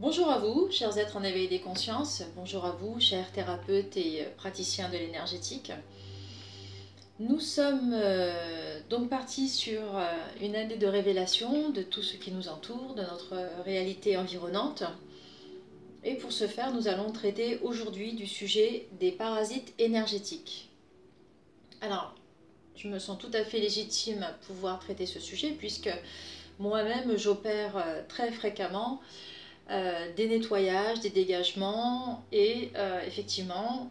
Bonjour à vous, chers êtres en éveil des consciences. Bonjour à vous, chers thérapeutes et praticiens de l'énergétique. Nous sommes euh, donc partis sur euh, une année de révélation de tout ce qui nous entoure, de notre réalité environnante. Et pour ce faire, nous allons traiter aujourd'hui du sujet des parasites énergétiques. Alors, je me sens tout à fait légitime à pouvoir traiter ce sujet puisque moi-même j'opère euh, très fréquemment des nettoyages, des dégagements et effectivement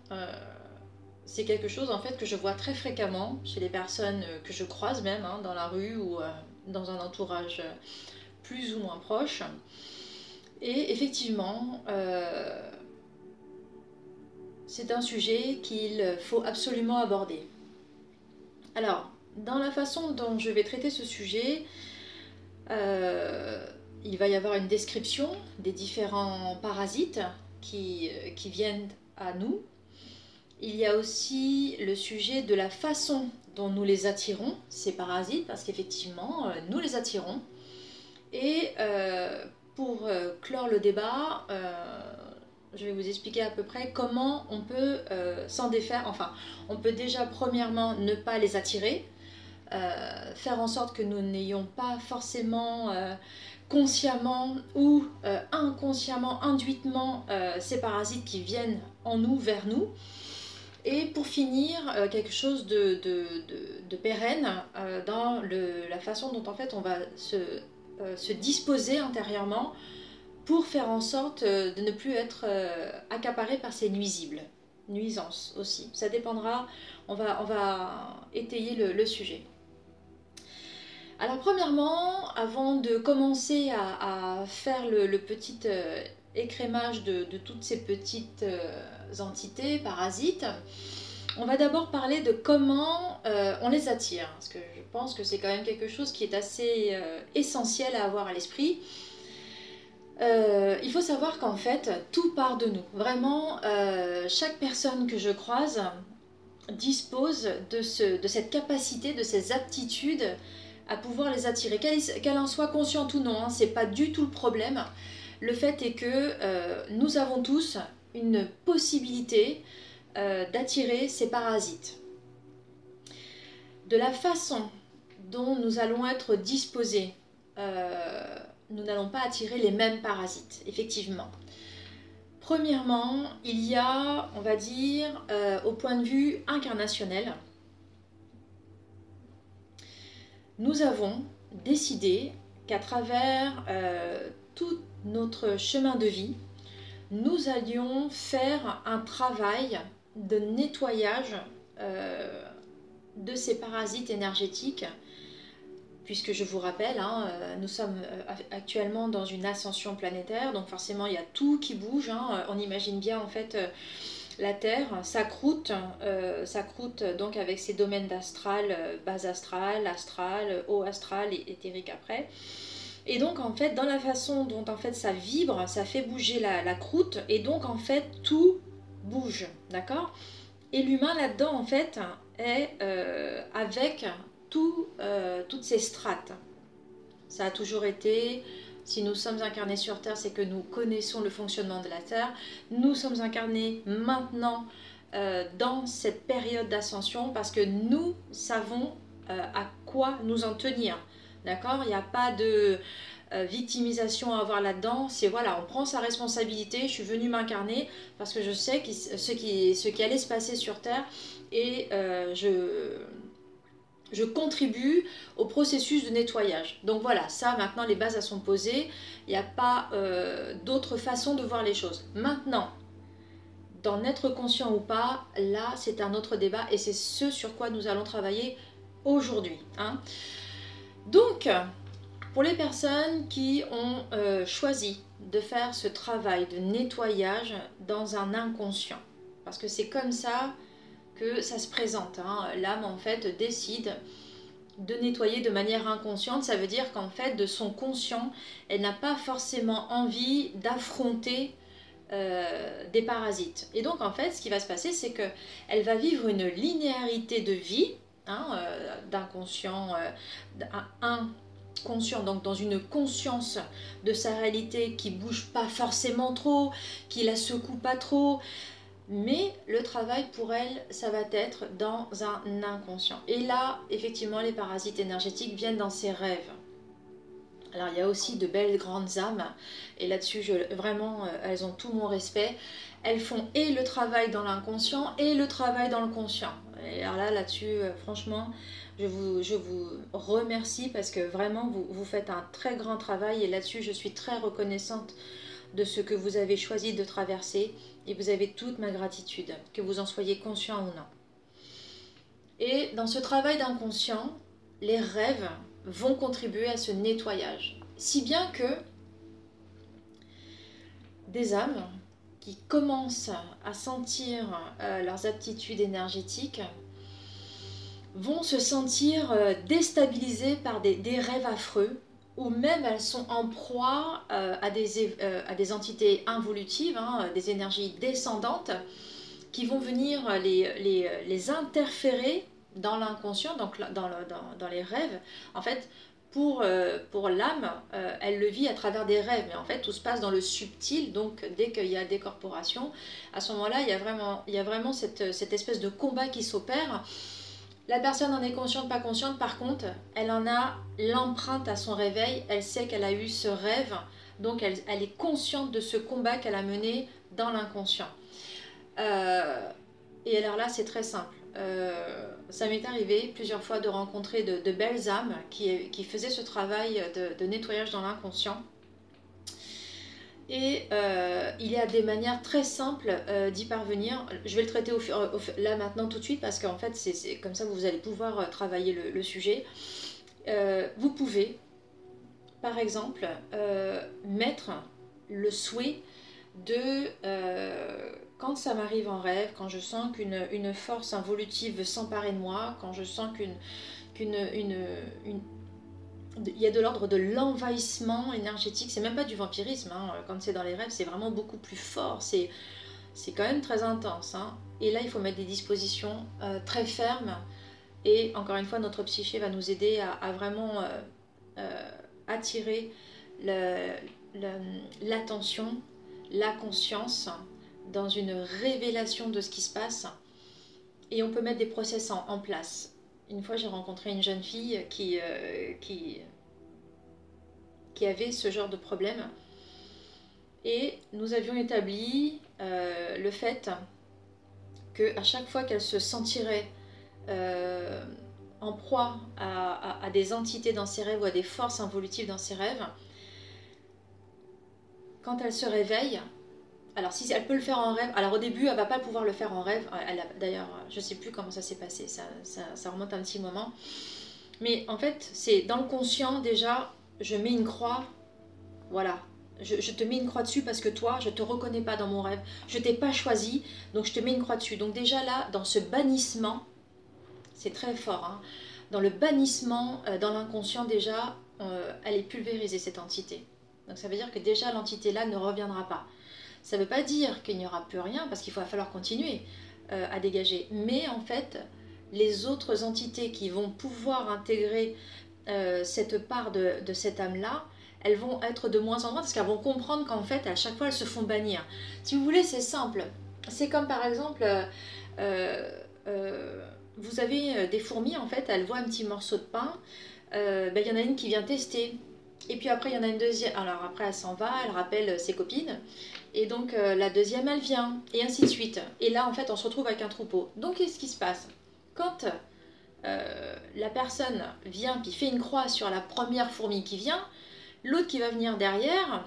c'est quelque chose en fait que je vois très fréquemment chez les personnes euh, que je croise même hein, dans la rue ou euh, dans un entourage euh, plus ou moins proche. Et effectivement, c'est un sujet qu'il faut absolument aborder. Alors, dans la façon dont je vais traiter ce sujet, il va y avoir une description des différents parasites qui, qui viennent à nous, il y a aussi le sujet de la façon dont nous les attirons, ces parasites, parce qu'effectivement, euh, nous les attirons. Et euh, pour euh, clore le débat, je vais vous expliquer à peu près comment on peut s'en défaire. Enfin, on peut déjà premièrement ne pas les attirer, faire en sorte que nous n'ayons pas forcément consciemment ou inconsciemment, induitement, ces parasites qui viennent en nous, vers nous. Et pour finir, euh, quelque chose de, pérenne euh, dans la façon dont en fait on va euh, se, disposer intérieurement pour faire en sorte de ne plus être accaparé par ces nuisibles, nuisances aussi. Ça dépendra, on va étayer le, sujet. Alors premièrement, avant de commencer à, faire le, petit écrémage de, toutes ces petites entités, parasites. On va d'abord parler de comment euh, on les attire, parce que je pense que c'est quand même quelque chose qui est assez euh, essentiel à avoir à l'esprit. Euh, il faut savoir qu'en fait, tout part de nous. Vraiment, chaque personne que je croise dispose de, ce, de cette capacité, de ces aptitudes à pouvoir les attirer. Qu'elle en soit consciente ou non, hein, c'est pas du tout le problème. Le fait est que nous avons tous une possibilité euh, d'attirer ces parasites. De la façon dont nous allons être disposés, euh, nous n'allons pas attirer les mêmes parasites, effectivement. Premièrement, il y a, on va dire, euh, au point de vue incarnationnel, nous avons décidé qu'à travers tout notre chemin de vie, nous allions faire un travail de nettoyage euh, de ces parasites énergétiques, puisque je vous rappelle, hein, euh, nous sommes euh, actuellement dans une ascension planétaire, donc forcément il y a tout qui bouge. Hein. on imagine bien en fait la Terre, sa croûte, sa croûte donc avec ses domaines d'astral, bas astral, astral, haut astral et éthérique après. Et donc en fait, dans la façon dont en fait ça vibre, ça fait bouger la, croûte et donc en fait tout bouge, d'accord? Et l'humain là-dedans en fait est euh, avec tout, euh, toutes ces strates. Ça a toujours été, si nous sommes incarnés sur Terre, c'est que nous connaissons le fonctionnement de la Terre. Nous sommes incarnés maintenant euh, dans cette période d'ascension parce que nous savons à quoi nous en tenir. D'accord? Il n'y a pas de euh, victimisation à avoir là-dedans. C'est voilà, on prend sa responsabilité. Je suis venue m'incarner parce que je sais ce, qui, ce qui allait se passer sur Terre et euh, je, je contribue au processus de nettoyage. Donc voilà, ça maintenant les bases sont posées. Il n'y a pas euh, d'autre façon de voir les choses. Maintenant, d'en être conscient ou pas, là c'est un autre débat et c'est ce sur quoi nous allons travailler aujourd'hui. Hein. Donc, pour les personnes qui ont euh, choisi de faire ce travail de nettoyage dans un inconscient, parce que c'est comme ça que ça se présente. Hein. L'âme, en fait, décide de nettoyer de manière inconsciente. Ça veut dire qu'en fait, de son conscient, elle n'a pas forcément envie d'affronter euh, des parasites. Et donc, en fait, ce qui va se passer, c'est qu'elle va vivre une linéarité de vie Hein, euh, d'inconscient, euh, un conscient, donc dans une conscience de sa réalité qui bouge pas forcément trop, qui la secoue pas trop. Mais le travail pour elle, ça va être dans un inconscient. Et là, effectivement, les parasites énergétiques viennent dans ses rêves. Alors il y a aussi de belles grandes âmes, et là-dessus, vraiment, euh, elles ont tout mon respect. Elles font et le travail dans l'inconscient et le travail dans le conscient. Et alors là, là-dessus, euh, franchement, je vous, remercie parce que vraiment, vous faites un très grand travail, et là-dessus, je suis très reconnaissante de ce que vous avez choisi de traverser, et vous avez toute ma gratitude, que vous en soyez conscient ou non. Et dans ce travail d'inconscient, les rêves vont contribuer à ce nettoyage. Si bien que des âmes qui commencent à sentir euh, leurs aptitudes énergétiques vont se sentir euh, déstabilisées par des, rêves affreux ou même elles sont en proie euh, à, des, à, des, entités involutives, hein, des énergies descendantes qui vont venir les, les, les interférer dans l'inconscient, donc dans, dans, les rêves, en fait, pour, euh, pour l'âme, euh, elle le vit à travers des rêves. Mais en fait, tout se passe dans le subtil. Donc, dès qu'il y a des corporations, à ce moment-là, il y a vraiment, il y a vraiment cette, cette espèce de combat qui s'opère. La personne en est consciente, pas consciente. Par contre, elle en a l'empreinte à son réveil. Elle sait qu'elle a eu ce rêve. Donc, elle, est consciente de ce combat qu'elle a mené dans l'inconscient. Euh, et alors là, c'est très simple. Euh, ça m'est arrivé plusieurs fois de rencontrer de, belles âmes qui, faisaient ce travail de, nettoyage dans l'inconscient. Et euh, il y a des manières très simples euh, d'y parvenir. Je vais le traiter au, là maintenant tout de suite parce qu'en fait c'est comme ça que vous allez pouvoir travailler le, sujet. vous pouvez par exemple mettre le souhait de quand ça m'arrive en rêve, quand je sens qu'une une force involutive veut s'emparer de moi, quand je sens qu'une qu'une une, une, il y a de l'ordre de l'envahissement énergétique, c'est même pas du vampirisme, hein. quand c'est dans les rêves, c'est vraiment beaucoup plus fort, c'est, c'est quand même très intense. Hein. Et là, il faut mettre des dispositions euh, très fermes, et encore une fois, notre psyché va nous aider à, vraiment euh, euh, attirer l'attention, la conscience dans une révélation de ce qui se passe et on peut mettre des process en, place. Une fois, j'ai rencontré une jeune fille qui, euh, qui, avait ce genre de problème. Et nous avions établi euh, le fait que à chaque fois qu'elle se sentirait euh, en proie à, des entités dans ses rêves ou à des forces involutives dans ses rêves, quand elle se réveille, alors si elle peut le faire en rêve, alors au début elle va pas pouvoir le faire en rêve. D'ailleurs, je sais plus comment ça s'est passé, ça, remonte un petit moment. Mais en fait, c'est dans le conscient déjà, je mets une croix, voilà. Je, te mets une croix dessus parce que toi, je te reconnais pas dans mon rêve. Je t'ai pas choisi, donc je te mets une croix dessus. Donc déjà là, dans ce bannissement, c'est très fort. Hein. dans le bannissement, euh, dans l'inconscient déjà, euh, elle est pulvérisée cette entité. Donc ça veut dire que déjà l'entité là ne reviendra pas. Ça ne veut pas dire qu'il n'y aura plus rien, parce qu'il va falloir continuer euh, à dégager. Mais en fait, les autres entités qui vont pouvoir intégrer euh, cette part de, cette âme-là, elles vont être de moins en moins, parce qu'elles vont comprendre qu'en fait, à chaque fois, elles se font bannir. Si vous voulez, c'est simple. C'est comme par exemple, euh, vous avez des fourmis, en fait, elles voient un petit morceau de pain, ben, il y en a une qui vient tester. Et puis après, il y en a une deuxième. Alors après, elle s'en va, elle rappelle ses copines. Et donc euh, la deuxième, elle vient. Et ainsi de suite. Et là, en fait, on se retrouve avec un troupeau. Donc, qu'est-ce qui se passe? Quand euh, la personne vient puis fait une croix sur la première fourmi qui vient, l'autre qui va venir derrière,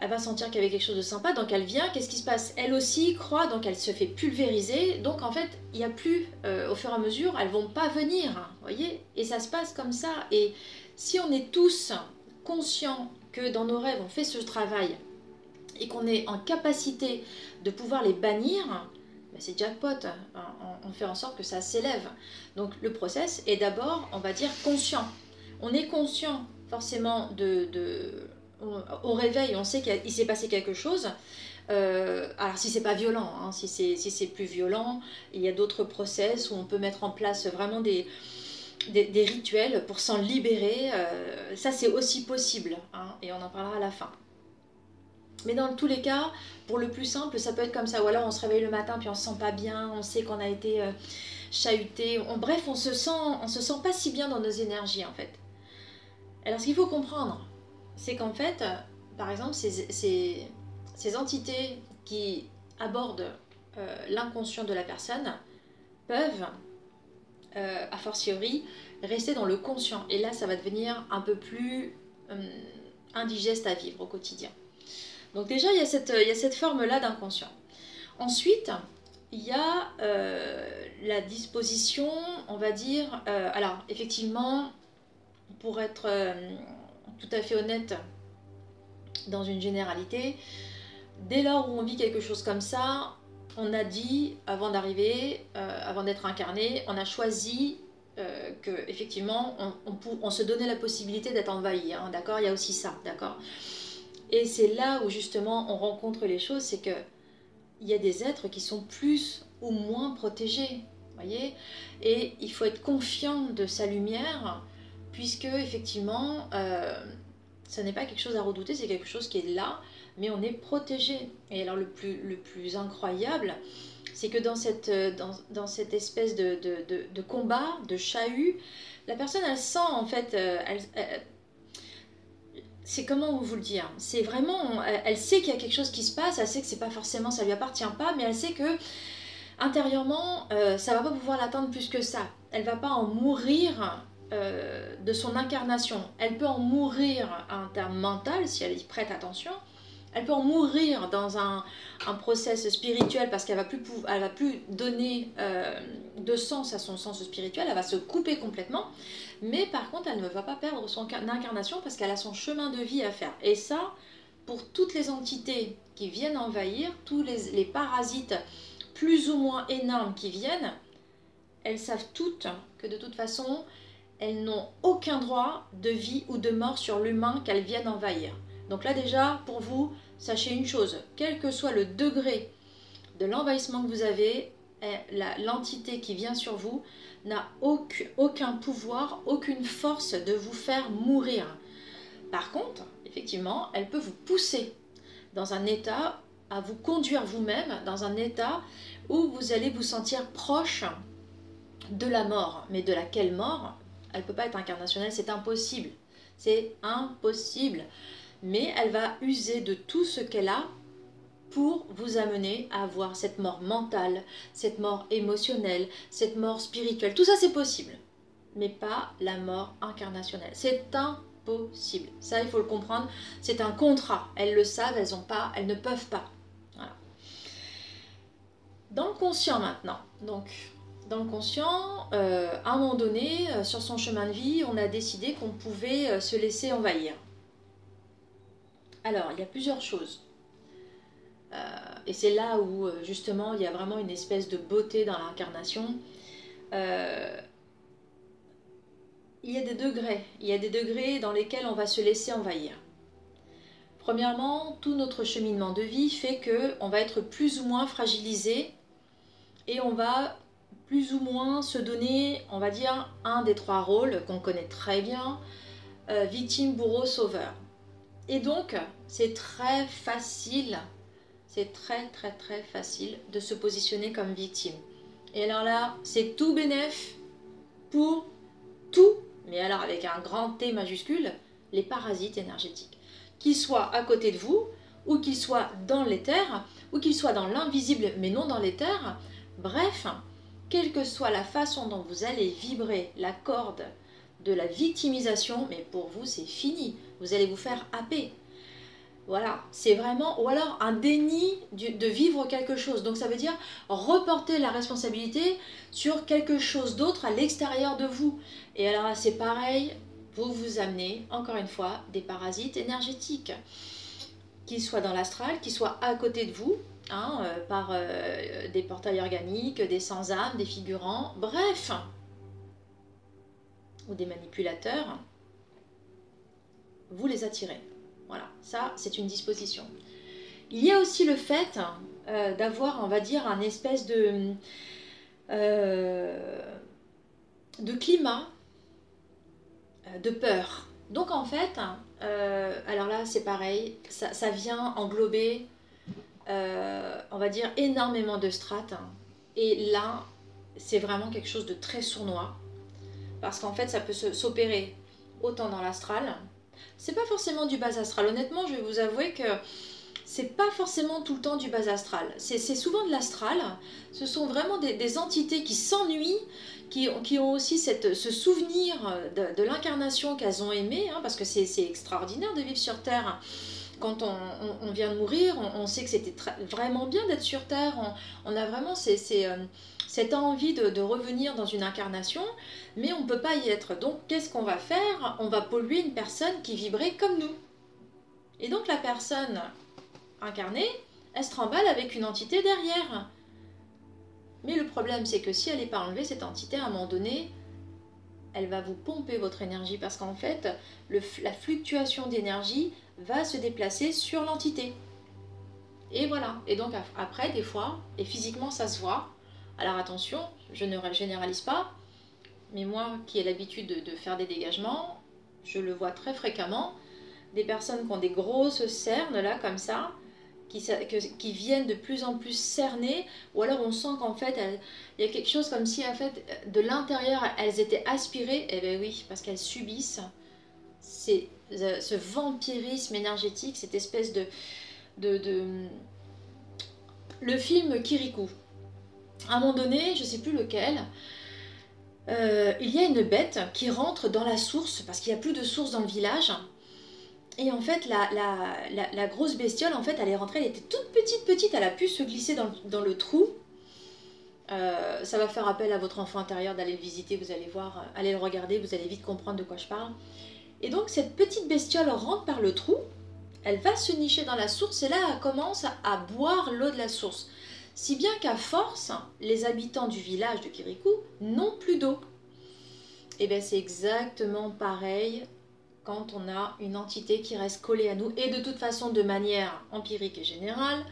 elle va sentir qu'il y avait quelque chose de sympa, donc elle vient, qu'est-ce qui se passe? Elle aussi croit, donc elle se fait pulvériser, donc en fait, il n'y a plus, euh, au fur et à mesure, elles vont pas venir, vous voyez? Et ça se passe comme ça, et si on est tous conscients que dans nos rêves, on fait ce travail, et qu'on est en capacité de pouvoir les bannir, ben, c'est jackpot. On, fait en sorte que ça s'élève. Donc le process est d'abord, on va dire, conscient. On est conscient forcément de, au réveil, on sait qu'il s'est passé quelque chose. Euh, alors si c'est pas violent, hein, si c'est plus violent, il y a d'autres process où on peut mettre en place vraiment des, des, rituels pour s'en libérer. Euh, ça, c'est aussi possible, hein, et on en parlera à la fin. Mais dans tous les cas, pour le plus simple, ça peut être comme ça. Ou alors on se réveille le matin puis on se sent pas bien, on sait qu'on a été euh, chahuté. bref, on se sent, on se sent pas si bien dans nos énergies en fait. Alors ce qu'il faut comprendre, c'est qu'en fait, par exemple, ces, entités qui abordent euh, l'inconscient de la personne peuvent, euh, a fortiori, rester dans le conscient. Et là, ça va devenir un peu plus indigeste à vivre au quotidien. Donc déjà, il y a cette, forme-là d'inconscient. Ensuite, il y a euh, la disposition, on va dire, euh, alors effectivement, pour être euh, tout à fait honnête dans une généralité, dès lors où on vit quelque chose comme ça, on a dit, avant d'arriver, avant d'être incarné, on a choisi que effectivement on, on, se donnait la possibilité d'être envahi, hein, d'accord? Il y a aussi ça, d'accord? Et c'est là où justement on rencontre les choses, c'est que il y a des êtres qui sont plus ou moins protégés, voyez Et il faut être confiant de sa lumière, puisque effectivement, euh, ce n'est pas quelque chose à redouter, c'est quelque chose qui est là, mais on est protégé. Et alors le plus, le plus incroyable, c'est que dans cette, dans, dans cette espèce de, de, de, combat, de chahut, la personne, elle sent en fait, euh, c'est comment vous le dire C'est vraiment, elle, sait qu'il y a quelque chose qui se passe, elle sait que c'est pas forcément, ça lui appartient pas, mais elle sait que intérieurement, euh, ça va pas pouvoir l'atteindre plus que ça. Elle va pas en mourir euh, de son incarnation. Elle peut en mourir à un terme mental si elle y prête attention, elle peut en mourir dans un, process spirituel parce qu'elle va plus va plus donner euh, de sens à son sens spirituel, elle va se couper complètement. Mais par contre, elle ne va pas perdre son incarnation parce qu'elle a son chemin de vie à faire. Et ça, pour toutes les entités qui viennent envahir, tous les parasites plus ou moins énormes qui viennent, elles savent toutes que de toute façon, elles n'ont aucun droit de vie ou de mort sur l'humain qu'elles viennent envahir. Donc là déjà, pour vous, sachez une chose, quel que soit le degré de l'envahissement que vous avez, eh, l'entité qui vient sur vous n'a aucun pouvoir, aucune force de vous faire mourir. Par contre, effectivement, elle peut vous pousser dans un état à vous conduire vous-même dans un état où vous allez vous sentir proche de la mort. Mais de laquelle mort? Elle ne peut pas être incarnationnelle, c'est impossible. C'est impossible mais elle va user de tout ce qu'elle a pour vous amener à avoir cette mort mentale, cette mort émotionnelle, cette mort spirituelle. Tout ça, c'est possible, mais pas la mort incarnationnelle. C'est impossible. Ça, il faut le comprendre. C'est un contrat. Elles le savent, elles ont pas, elles ne peuvent pas. Dans le conscient maintenant. Donc, dans le conscient, euh, à un moment donné, euh, sur son chemin de vie, on a décidé qu'on pouvait euh, se laisser envahir. Alors, il y a plusieurs choses. Euh, et c'est là où, euh, justement, il y a vraiment une espèce de beauté dans l'incarnation. Euh, il y a des degrés. Il y a des degrés dans lesquels on va se laisser envahir. Premièrement, tout notre cheminement de vie fait que on va être plus ou moins fragilisé et on va plus ou moins se donner, on va dire, un des trois rôles qu'on connaît très bien, victime, bourreau, sauveur. Et donc, c'est très facile, c'est très très très facile de se positionner comme victime. Et alors là, c'est tout bénéf pour tout, mais alors avec un grand T majuscule, les parasites énergétiques. Qu'ils soient à côté de vous, ou qu'ils soient dans l'éther, ou qu'ils soient dans l'invisible mais non dans l'éther. Bref, quelle que soit la façon dont vous allez vibrer la corde de la victimisation, mais pour vous c'est fini. Vous allez vous faire happer. Voilà, c'est vraiment, ou alors un déni de vivre quelque chose. Donc ça veut dire reporter la responsabilité sur quelque chose d'autre à l'extérieur de vous. Et alors c'est pareil, vous vous amenez, encore une fois, des parasites énergétiques, qu'ils soient dans l'astral, qu'ils soient à côté de vous, hein, euh, par euh, des portails organiques, des sans-âme, des figurants, bref, ou des manipulateurs, vous les attirez. Voilà, ça c'est une disposition. Il y a aussi le fait euh, d'avoir, on va dire, un espèce de, euh, de climat de peur. Donc en fait, alors là c'est pareil, ça, vient englober, on va dire, énormément de strates. Et là, c'est vraiment quelque chose de très sournois. Parce qu'en fait, ça peut s'opérer autant dans l'astral. C'est pas forcément du bas astral. Honnêtement, je vais vous avouer que c'est pas forcément tout le temps du bas astral. C'est souvent de l'astral. Ce sont vraiment des, entités qui s'ennuient, qui, qui, ont aussi cette, ce souvenir de, l'incarnation qu'elles ont aimé, hein, parce que c'est extraordinaire de vivre sur Terre quand on, vient de mourir, on, sait que c'était vraiment bien d'être sur Terre. On, a vraiment euh, cette envie de, revenir dans une incarnation, mais on ne peut pas y être. Donc, qu'est-ce qu'on va faire? On va polluer une personne qui vibrait comme nous. Et donc, la personne incarnée, elle se tremble avec une entité derrière. Mais le problème, c'est que si elle n'est pas enlevée, cette entité, à un moment donné, elle va vous pomper votre énergie parce qu'en fait, la fluctuation d'énergie va se déplacer sur l'entité. Et voilà. Et donc après, des fois, et physiquement ça se voit. Alors attention, je ne généralise pas, mais moi qui ai l'habitude de, faire des dégagements, je le vois très fréquemment. Des personnes qui ont des grosses cernes là comme ça, qui, viennent de plus en plus cerner, ou alors on sent qu'en fait, il y a quelque chose comme si en fait, de l'intérieur, elles étaient aspirées. Eh bien oui, parce qu'elles subissent c'est ce vampirisme énergétique, cette espèce de, de, Le film Kirikou. À un moment donné, je ne sais plus lequel, euh, il y a une bête qui rentre dans la source, parce qu'il n'y a plus de source dans le village. Et en fait, la, grosse bestiole, en fait, elle est rentrée, elle était toute petite, petite, elle a pu se glisser dans, le trou. Euh, ça va faire appel à votre enfant intérieur d'aller le visiter, vous allez voir, allez le regarder, vous allez vite comprendre de quoi je parle. Et donc cette petite bestiole rentre par le trou, elle va se nicher dans la source et là elle commence à boire l'eau de la source. Si bien qu'à force, les habitants du village de Kirikou n'ont plus d'eau. Et eh bien c'est exactement pareil quand on a une entité qui reste collée à nous et de toute façon de manière empirique et générale,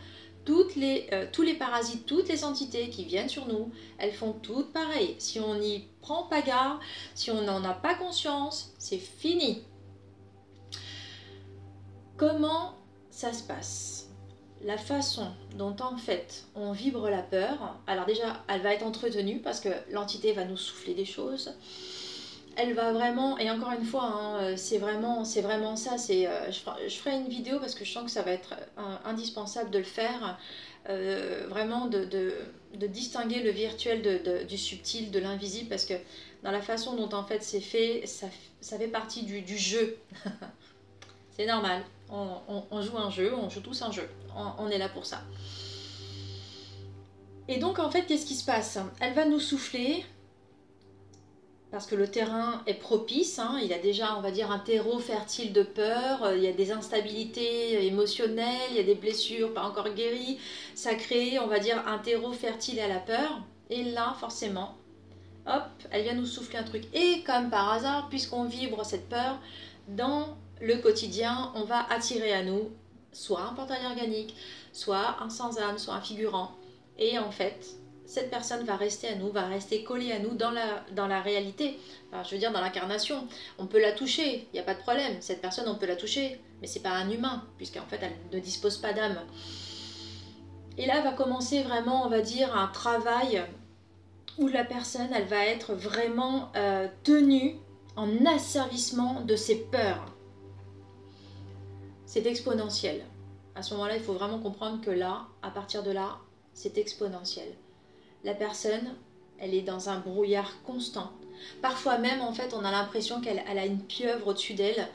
euh, tous les parasites, toutes les entités qui viennent sur nous, elles font toutes pareil. Si on n'y prend pas garde, si on n'en a pas conscience, c'est fini. Comment ça se passe? La façon dont en fait on vibre la peur, alors déjà elle va être entretenue parce que l'entité va nous souffler des choses elle va vraiment, et encore une fois, hein, euh, c'est vraiment, c'est vraiment ça. C'est, euh, je, ferai, une vidéo parce que je sens que ça va être euh, indispensable de le faire, vraiment de, distinguer le virtuel du subtil, de l'invisible, parce que dans la façon dont en fait c'est fait, ça, fait partie du jeu. c'est normal. On, joue un jeu, on joue tous un jeu. on est là pour ça. Et donc en fait, qu'est-ce qui se passe? Elle va nous souffler, parce que le terrain est propice, hein. il a déjà, on va dire, un terreau fertile de peur, il y a des instabilités émotionnelles, il y a des blessures pas encore guéries, ça crée, on va dire, un terreau fertile à la peur. Et là, forcément, hop, elle vient nous souffler un truc. Et comme par hasard, puisqu'on vibre cette peur, dans le quotidien, on va attirer à nous soit un portail organique, soit un sans-âme, soit un figurant. Et en fait, cette personne va rester à nous, va rester collée à nous dans la, dans la réalité. je veux dire, dans l'incarnation. On peut la toucher, il n'y a pas de problème. Cette personne, on peut la toucher, mais c'est pas un humain, puisqu'en fait, elle ne dispose pas d'âme. Et là va commencer vraiment, on va dire, un travail où la personne, elle va être vraiment euh, tenue en asservissement de ses peurs. C'est exponentiel. À ce moment-là, il faut vraiment comprendre que là, à partir de là, c'est exponentiel la personne, elle est dans un brouillard constant. Parfois même, en fait, on a l'impression qu'elle a une pieuvre au-dessus d'elle.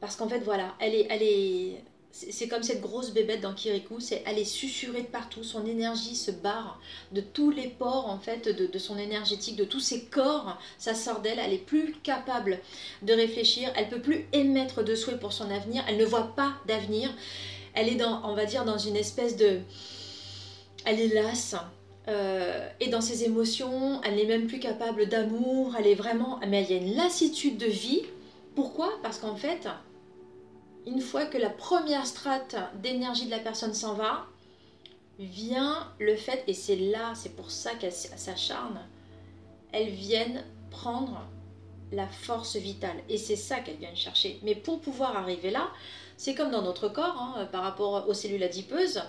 Parce qu'en fait, voilà, elle est, elle est, c'est comme cette grosse bébête dans Kirikou, c'est elle est susurrée de partout, son énergie se barre de tous les pores en fait de, son énergétique, de tous ses corps, ça sort d'elle, elle est plus capable de réfléchir, elle peut plus émettre de souhaits pour son avenir, elle ne voit pas d'avenir, elle est dans, on va dire, dans une espèce de, elle est lasse, euh, et dans ses émotions, elle n'est même plus capable d'amour, elle est vraiment... Mais il y a une lassitude de vie. Pourquoi? Parce qu'en fait, une fois que la première strate d'énergie de la personne s'en va, vient le fait, et c'est là, c'est pour ça qu'elle s'acharne, elles viennent prendre la force vitale. Et c'est ça qu'elles viennent chercher. Mais pour pouvoir arriver là, c'est comme dans notre corps, hein, par rapport aux cellules adipeuses.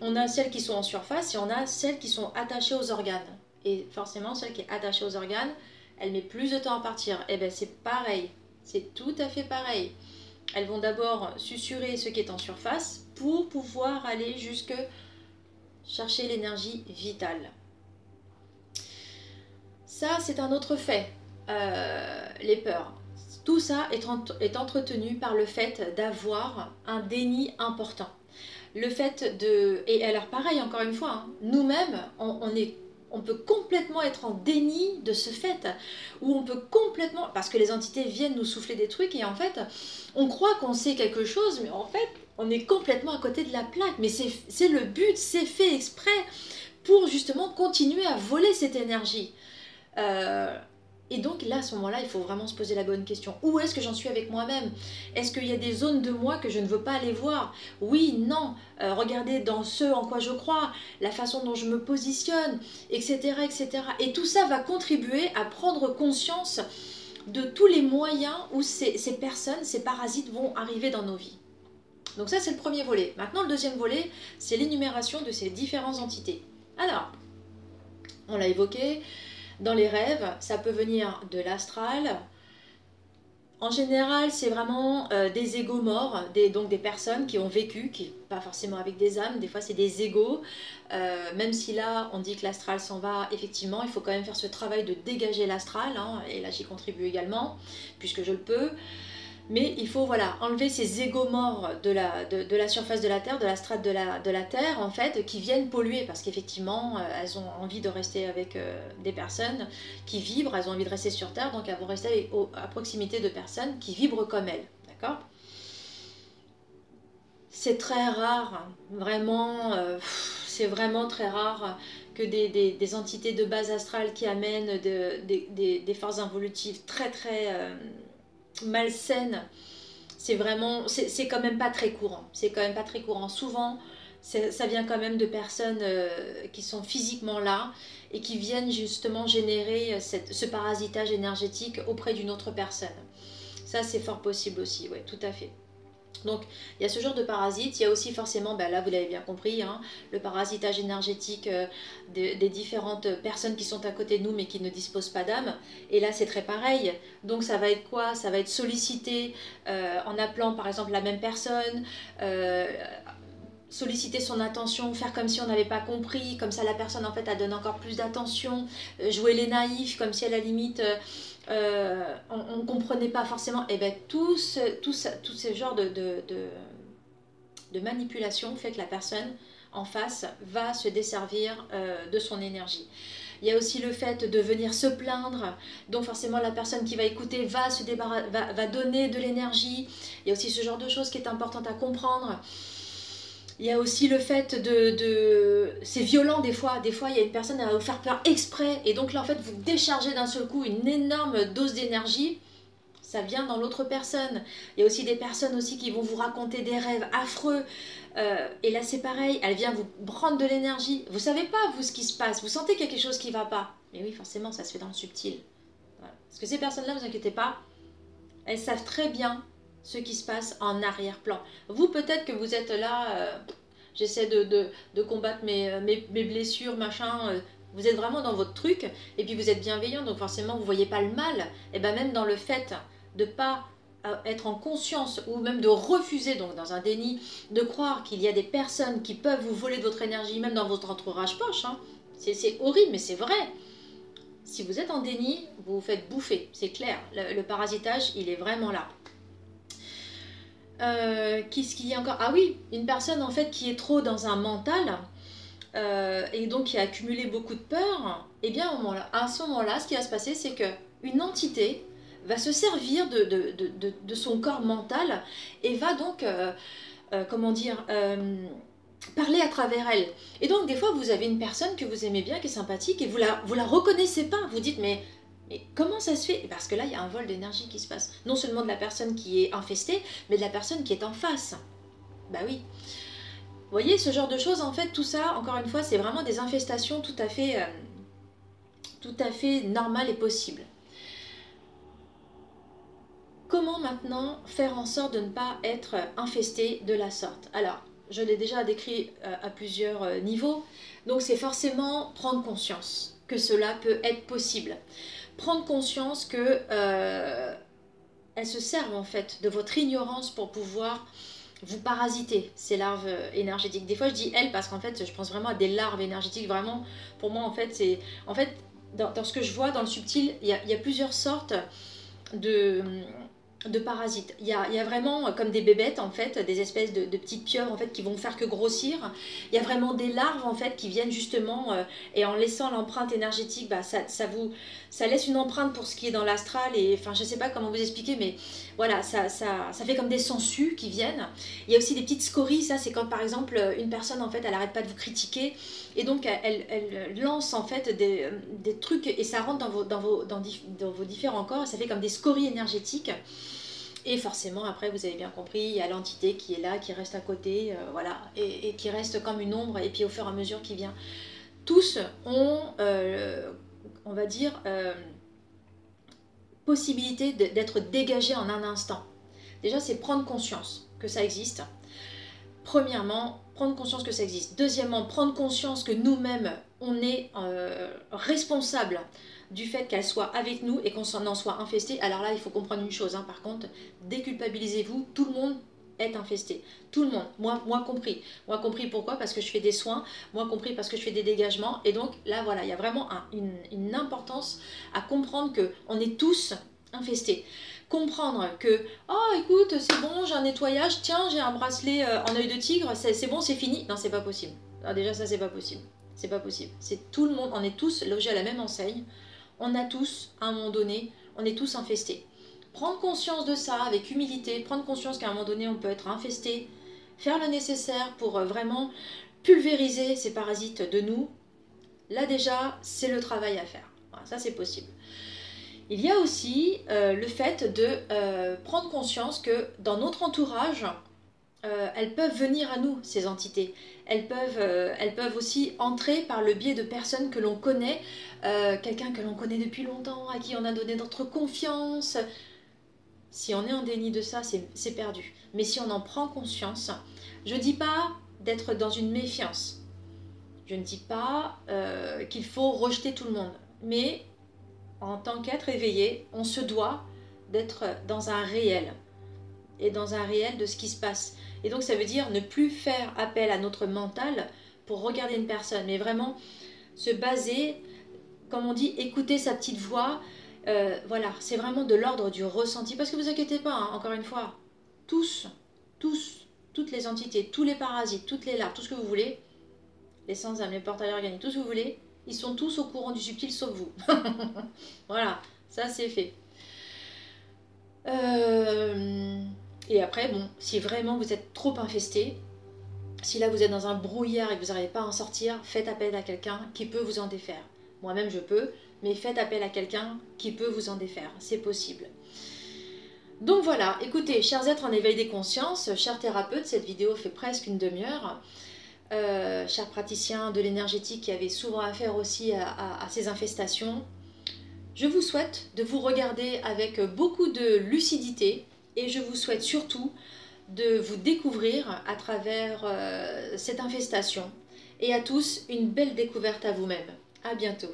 On a celles qui sont en surface et on a celles qui sont attachées aux organes. Et forcément, celle qui est attachée aux organes, elle met plus de temps à partir. Et eh bien c'est pareil, c'est tout à fait pareil. Elles vont d'abord susurrer ce qui est en surface pour pouvoir aller jusque chercher l'énergie vitale. Ça, c'est un autre fait, euh, les peurs. Tout ça est, entretenu par le fait d'avoir un déni important. Le fait de... Et alors pareil, encore une fois, hein, nous-mêmes, on, est on peut complètement être en déni de ce fait, ou on peut complètement, parce que les entités viennent nous souffler des trucs, et en fait, on croit qu'on sait quelque chose, mais en fait, on est complètement à côté de la plaque. Mais c'est le but, c'est fait exprès pour justement continuer à voler cette énergie. Euh, et donc là, à ce moment-là, il faut vraiment se poser la bonne question. Où est-ce que j'en suis avec moi-même? Est-ce qu'il y a des zones de moi que je ne veux pas aller voir? Oui, non. Euh, regardez dans ce en quoi je crois, la façon dont je me positionne, etc., etc. Et tout ça va contribuer à prendre conscience de tous les moyens où ces, ces personnes, ces parasites vont arriver dans nos vies. Donc ça, c'est le premier volet. Maintenant, le deuxième volet, c'est l'énumération de ces différentes entités. Alors, on l'a évoqué, dans les rêves, ça peut venir de l'astral. En général, c'est vraiment euh, des égaux morts, donc des personnes qui ont vécu, qui pas forcément avec des âmes, des fois c'est des égaux. Euh, même si là, on dit que l'astral s'en va, effectivement, il faut quand même faire ce travail de dégager l'astral, hein, et là j'y contribue également, puisque je le peux. Mais il faut voilà, enlever ces égaux morts de la, de, la surface de la Terre, de la strate de la, de la Terre, en fait, qui viennent polluer, parce qu'effectivement, euh, elles ont envie de rester avec euh, des personnes qui vibrent, elles ont envie de rester sur Terre, donc elles vont rester à proximité de personnes qui vibrent comme elles. D'accord? C'est très rare, vraiment, euh, c'est vraiment très rare que des, des, entités de base astrale qui amènent des, des forces involutives très très malsaine, c'est vraiment, c'est quand même pas très courant. C'est quand même pas très courant. Souvent, ça vient quand même de personnes euh, qui sont physiquement là et qui viennent justement générer cette, ce parasitage énergétique auprès d'une autre personne. Ça, c'est fort possible aussi, oui, tout à fait. Donc il y a ce genre de parasites, il y a aussi forcément, ben là vous l'avez bien compris, hein, le parasitage énergétique euh, des différentes personnes qui sont à côté de nous mais qui ne disposent pas d'âme. Et là c'est très pareil. Donc ça va être quoi? Ça va être sollicité euh, en appelant par exemple la même personne. Euh, solliciter son attention, faire comme si on n'avait pas compris, comme ça la personne en fait elle donne encore plus d'attention, jouer les naïfs, comme si à la limite euh, on ne comprenait pas forcément, et eh bien tout, ce, tout, tout de, de, de, manipulation fait que la personne en face va se desservir euh, de son énergie. Il y a aussi le fait de venir se plaindre, donc forcément la personne qui va écouter va, se va, va donner de l'énergie. Il y a aussi ce genre de choses qui est importante à comprendre. Il y a aussi le fait de... C'est violent des fois. Des fois, il y a une personne va vous faire peur exprès. Et donc là, en fait, vous déchargez d'un seul coup une énorme dose d'énergie. Ça vient dans l'autre personne. Il y a aussi des personnes aussi qui vont vous raconter des rêves affreux. Euh, et là, c'est pareil. Elle vient vous prendre de l'énergie. Vous savez pas, vous, ce qui se passe. Vous sentez quelque chose qui va pas. Mais oui, forcément, ça se fait dans le subtil. Parce que ces personnes-là, vous inquiétez pas, elles savent très bien ce qui se passe en arrière-plan. Vous, peut-être que vous êtes là, euh, j'essaie de, combattre mes, mes, blessures, machin. Euh, vous êtes vraiment dans votre truc, et puis vous êtes bienveillant, donc forcément vous voyez pas le mal. Et bien même dans le fait de pas euh, être en conscience ou même de refuser, donc dans un déni, de croire qu'il y a des personnes qui peuvent vous voler votre énergie, même dans votre entourage poche. Hein. C'est horrible, mais c'est vrai. Si vous êtes en déni, vous vous faites bouffer, c'est clair. le parasitage, il est vraiment là. Euh, qu'est-ce qu'il y a encore? Ah oui, une personne en fait qui est trop dans un mental euh, et donc qui a accumulé beaucoup de peur, eh bien à ce moment-là, ce qui va se passer, c'est que une entité va se servir de, de, son corps mental et va donc, euh, comment dire, parler à travers elle. Et donc des fois, vous avez une personne que vous aimez bien, qui est sympathique, et vous la, vous la reconnaissez pas. Vous dites, mais comment ça se fait? Parce que là, il y a un vol d'énergie qui se passe. Non seulement de la personne qui est infestée, mais de la personne qui est en face. Bah oui. Vous voyez, ce genre de choses, en fait, tout ça, encore une fois, c'est vraiment des infestations tout à fait, euh, normales et possibles. comment maintenant faire en sorte de ne pas être infesté de la sorte? Alors, je l'ai déjà décrit euh, à plusieurs euh, niveaux, donc c'est forcément prendre conscience que cela peut être possible. Prendre conscience que euh, se servent en fait de votre ignorance pour pouvoir vous parasiter ces larves énergétiques. Des fois je dis elles parce qu'en fait je pense vraiment à des larves énergétiques. Vraiment pour moi en fait c'est en fait dans, ce que je vois dans le subtil il y a plusieurs sortes de de parasites. Il y, a, vraiment euh, comme des bébêtes en fait, des espèces de, petites pieuvres en fait qui vont faire que grossir. Il y a vraiment des larves en fait qui viennent justement euh, et en laissant l'empreinte énergétique, bah, ça, vous ça laisse une empreinte pour ce qui est dans l'astral et enfin je sais pas comment vous expliquer mais voilà ça, ça, ça fait comme des sangsues qui viennent. Il y a aussi des petites scories, ça c'est quand par exemple une personne en fait elle arrête pas de vous critiquer et donc elle, lance en fait des, trucs et ça rentre dans vos, différents corps, ça fait comme des scories énergétiques. Et forcément, après, vous avez bien compris, il y a l'entité qui est là, qui reste à côté, euh, voilà, et, qui reste comme une ombre, et puis au fur et à mesure qui vient. Tous ont, euh, on va dire, euh, possibilité d'être dégagés en un instant. Déjà, c'est prendre conscience que ça existe. Premièrement, prendre conscience que ça existe. Deuxièmement, prendre conscience que nous-mêmes, on est responsable du fait qu'elle soit avec nous et qu'on en soit infesté. Alors là, il faut comprendre une chose, hein, par contre, déculpabilisez-vous, tout le monde est infesté. Tout le monde, moi, moi compris. Moi compris pourquoi? Parce que je fais des soins, moi compris parce que je fais des dégagements. Et donc là, voilà, il y a vraiment une, importance à comprendre que on est tous infestés. Comprendre que, oh écoute, c'est bon, j'ai un nettoyage, tiens, j'ai un bracelet euh, en œil de tigre, c'est bon, c'est fini. Non, c'est pas possible. Déjà, ça, c'est pas possible. C'est pas possible. C'est tout le monde, on est tous logés à la même enseigne on a tous, à un moment donné, on est tous infestés. Prendre conscience de ça avec humilité, prendre conscience qu'à un moment donné, on peut être infesté, faire le nécessaire pour euh, vraiment pulvériser ces parasites de nous, là déjà, c'est le travail à faire. ça, c'est possible. Il y a aussi euh, le fait de euh, prendre conscience que dans notre entourage, elles peuvent venir à nous, ces entités. Elles peuvent, aussi entrer par le biais de personnes que l'on connaît, euh, quelqu'un que l'on connaît depuis longtemps, à qui on a donné notre confiance. Si on est en déni de ça, c'est perdu. Mais si on en prend conscience, je ne dis pas d'être dans une méfiance. Je ne dis pas euh, qu'il faut rejeter tout le monde. En tant qu'être éveillé, on se doit d'être dans un réel. Et dans un réel de ce qui se passe. Et donc ça veut dire ne plus faire appel à notre mental pour regarder une personne, mais vraiment se baser comme on dit, écouter sa petite voix. Euh, voilà, c'est vraiment de l'ordre du ressenti. Parce que vous inquiétez pas, hein, encore une fois, tous, tous, toutes les entités, tous les parasites, toutes les larves, tout ce que vous voulez, les sans âmes, les portails organiques, tout ce que vous voulez, ils sont tous au courant du subtil sauf vous. voilà, ça c'est fait. Euh, et après, bon, si vraiment vous êtes trop infesté, si là vous êtes dans un brouillard et que vous n'arrivez pas à en sortir, faites appel à quelqu'un qui peut vous en défaire. Moi-même, je peux, mais faites appel à quelqu'un qui peut vous en défaire. C'est possible. Donc voilà, écoutez, chers êtres en éveil des consciences, chers thérapeutes, cette vidéo fait presque une demi-heure. Euh, chers praticiens de l'énergétique qui avaient souvent affaire aussi à, ces infestations, je vous souhaite de vous regarder avec beaucoup de lucidité et je vous souhaite surtout de vous découvrir à travers euh, cette infestation et à tous une belle découverte à vous-même. À bientôt.